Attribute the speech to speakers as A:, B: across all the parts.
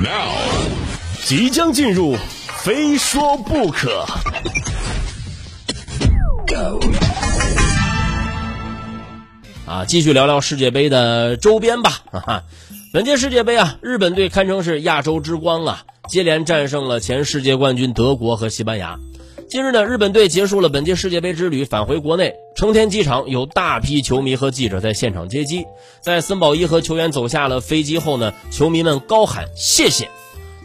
A: Now，即将进入，非说不可。
B: 啊，继续聊聊世界杯的周边吧。哈哈，本届世界杯啊，日本队堪称是亚洲之光啊，接连战胜了前世界冠军德国和西班牙。近日呢，日本队结束了本届世界杯之旅，返回国内成田机场，有大批球迷和记者在现场接机。在森保一和球员走下了飞机后呢，球迷们高喊谢谢，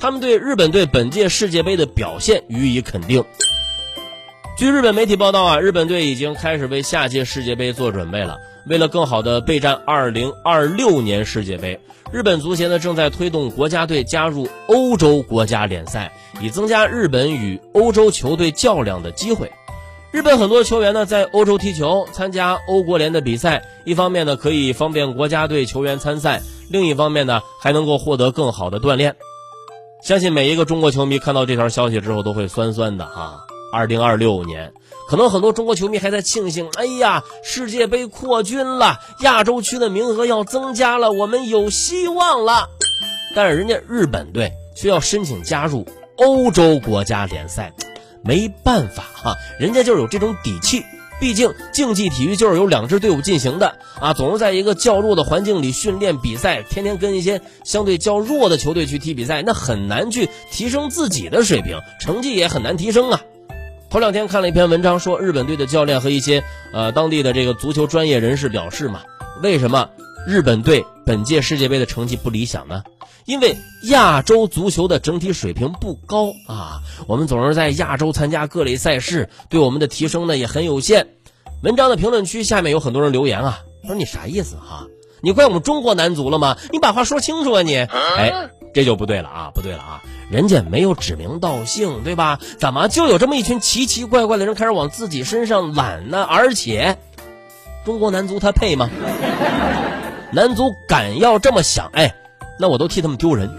B: 他们对日本队本届世界杯的表现予以肯定。据日本媒体报道啊，日本队已经开始为下届世界杯做准备了。为了更好的备战2026年世界杯，日本足协呢正在推动国家队加入欧洲国家联赛，以增加日本与欧洲球队较量的机会。日本很多球员呢在欧洲踢球，参加欧国联的比赛，一方面呢可以方便国家队球员参赛，另一方面呢还能够获得更好的锻炼。相信每一个中国球迷看到这条消息之后都会酸酸的哈。2026年。可能很多中国球迷还在庆幸，哎呀，世界杯扩军了，亚洲区的名额要增加了，我们有希望了。但是人家日本队却要申请加入欧洲国家联赛，没办法哈，人家就是有这种底气。毕竟竞技体育就是由两支队伍进行的啊，总是在一个较弱的环境里训练比赛，天天跟一些相对较弱的球队去踢比赛，那很难去提升自己的水平，成绩也很难提升啊。头两天看了一篇文章，说日本队的教练和一些呃当地的这个足球专业人士表示嘛，为什么日本队本届世界杯的成绩不理想呢？因为亚洲足球的整体水平不高啊，我们总是在亚洲参加各类赛事，对我们的提升呢也很有限。文章的评论区下面有很多人留言啊，说你啥意思哈？你怪我们中国男足了吗？你把话说清楚啊你！哎，这就不对了啊，不对了啊。人家没有指名道姓，对吧？怎么就有这么一群奇奇怪怪的人开始往自己身上揽呢？而且，中国男足他配吗？男足敢要这么想，哎，那我都替他们丢人。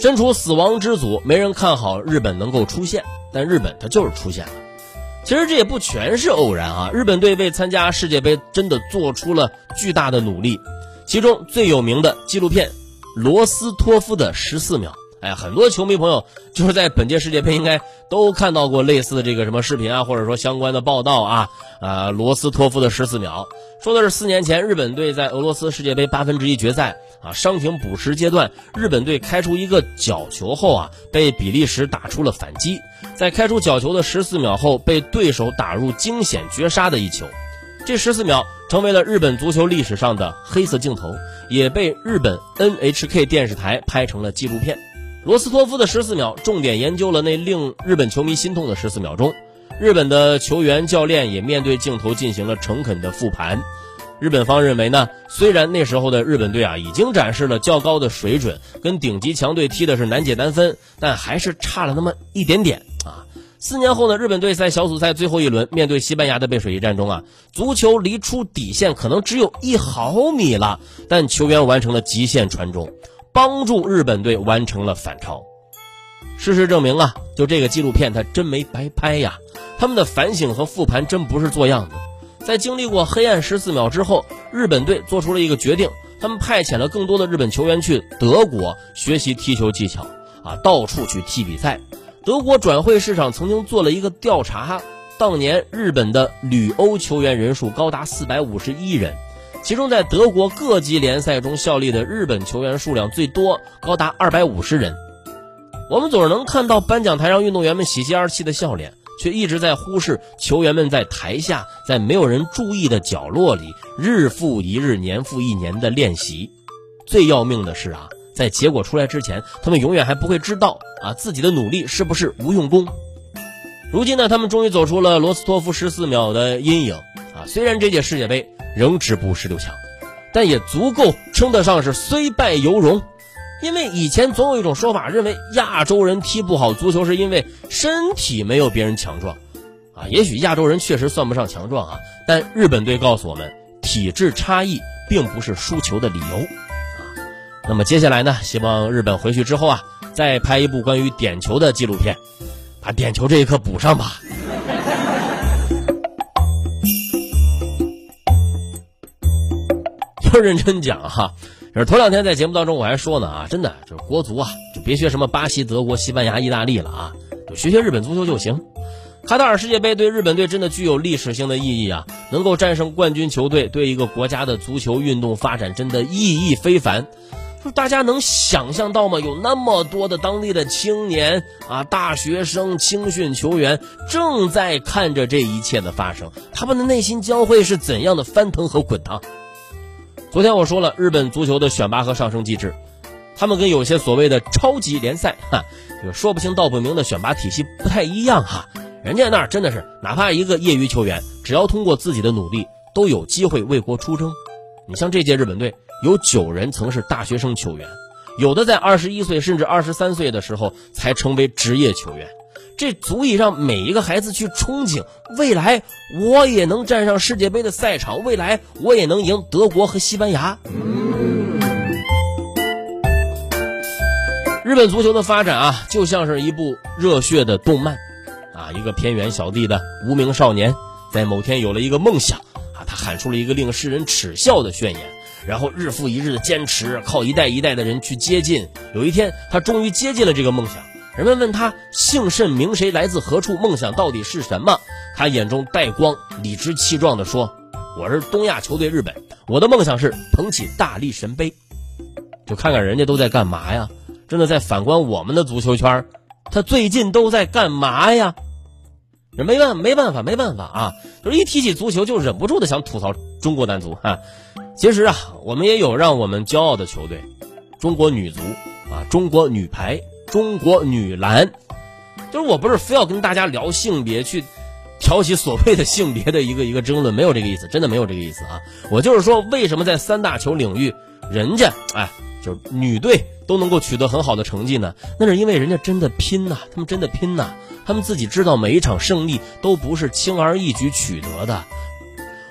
B: 身处死亡之组，没人看好日本能够出现，但日本它就是出现了。其实这也不全是偶然啊！日本队为参加世界杯真的做出了巨大的努力。其中最有名的纪录片《罗斯托夫的十四秒》，哎，很多球迷朋友就是在本届世界杯应该都看到过类似的这个什么视频啊，或者说相关的报道啊。啊，罗斯托夫的十四秒，说的是四年前日本队在俄罗斯世界杯八分之一决赛啊，伤停补时阶段，日本队开出一个角球后啊，被比利时打出了反击，在开出角球的十四秒后，被对手打入惊险绝杀的一球。这十四秒成为了日本足球历史上的黑色镜头，也被日本 NHK 电视台拍成了纪录片。罗斯托夫的十四秒重点研究了那令日本球迷心痛的十四秒钟。日本的球员、教练也面对镜头进行了诚恳的复盘。日本方认为呢，虽然那时候的日本队啊已经展示了较高的水准，跟顶级强队踢的是难解难分，但还是差了那么一点点啊。四年后呢，日本队在小组赛最后一轮面对西班牙的背水一战中啊，足球离出底线可能只有一毫米了，但球员完成了极限传中，帮助日本队完成了反超。事实证明啊，就这个纪录片它真没白拍呀，他们的反省和复盘真不是做样子。在经历过黑暗十四秒之后，日本队做出了一个决定，他们派遣了更多的日本球员去德国学习踢球技巧啊，到处去踢比赛。德国转会市场曾经做了一个调查，当年日本的旅欧球员人数高达四百五十一人，其中在德国各级联赛中效力的日本球员数量最多，高达二百五十人。我们总是能看到颁奖台上运动员们喜极而泣的笑脸，却一直在忽视球员们在台下，在没有人注意的角落里，日复一日、年复一年的练习。最要命的是啊。在结果出来之前，他们永远还不会知道啊自己的努力是不是无用功。如今呢，他们终于走出了罗斯托夫十四秒的阴影啊！虽然这届世界杯仍止步十六强，但也足够称得上是虽败犹荣。因为以前总有一种说法，认为亚洲人踢不好足球是因为身体没有别人强壮啊。也许亚洲人确实算不上强壮啊，但日本队告诉我们，体质差异并不是输球的理由。啊那么接下来呢？希望日本回去之后啊，再拍一部关于点球的纪录片，把点球这一课补上吧。要认真讲哈，而头两天在节目当中我还说呢啊，真的就是国足啊，就别学什么巴西、德国、西班牙、意大利了啊，就学学日本足球就行。卡塔尔世界杯对日本队真的具有历史性的意义啊，能够战胜冠军球队，对一个国家的足球运动发展真的意义非凡。就大家能想象到吗？有那么多的当地的青年啊、大学生、青训球员正在看着这一切的发生，他们的内心将会是怎样的翻腾和滚烫？昨天我说了，日本足球的选拔和上升机制，他们跟有些所谓的超级联赛哈，这个说不清道不明的选拔体系不太一样哈。人家那儿真的是，哪怕一个业余球员，只要通过自己的努力，都有机会为国出征。你像这届日本队，有九人曾是大学生球员，有的在二十一岁甚至二十三岁的时候才成为职业球员，这足以让每一个孩子去憧憬未来，我也能站上世界杯的赛场，未来我也能赢德国和西班牙。日本足球的发展啊，就像是一部热血的动漫。啊，一个偏远小地的无名少年，在某天有了一个梦想啊，他喊出了一个令世人耻笑的宣言，然后日复一日的坚持，靠一代一代的人去接近。有一天，他终于接近了这个梦想。人们问他姓甚名谁，来自何处，梦想到底是什么？他眼中带光，理直气壮地说：“我是东亚球队日本，我的梦想是捧起大力神杯。”就看看人家都在干嘛呀？真的在反观我们的足球圈，他最近都在干嘛呀？这没办没办法没办法啊！就是一提起足球，就忍不住的想吐槽中国男足啊。其实啊，我们也有让我们骄傲的球队，中国女足啊，中国女排，中国女篮。就是我不是非要跟大家聊性别，去挑起所谓的性别的一个一个争论，没有这个意思，真的没有这个意思啊。我就是说，为什么在三大球领域，人家哎，就是女队都能够取得很好的成绩呢？那是因为人家真的拼呐，他们真的拼呐。他们自己知道每一场胜利都不是轻而易举取得的。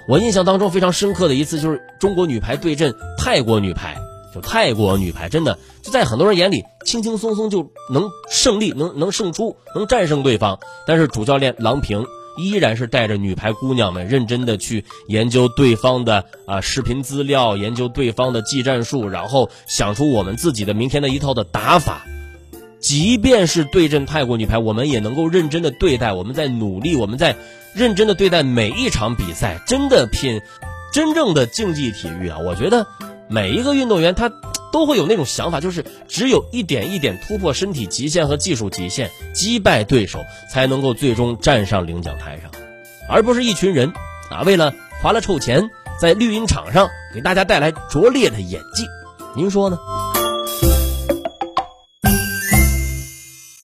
B: 我印象当中非常深刻的一次就是中国女排对阵泰国女排，泰国女排真的就在很多人眼里轻轻松松就能胜利，能能胜出，能战胜对方。但是主教练郎平依然是带着女排姑娘们认真的去研究对方的啊视频资料，研究对方的技战术，然后想出我们自己的明天的一套的打法。即便是对阵泰国女排，我们也能够认真的对待，我们在努力，我们在认真的对待每一场比赛，真的拼，真正的竞技体育啊！我觉得每一个运动员他都会有那种想法，就是只有一点一点突破身体极限和技术极限，击败对手，才能够最终站上领奖台上，而不是一群人啊为了花了臭钱，在绿茵场上给大家带来拙劣的演技。您说呢？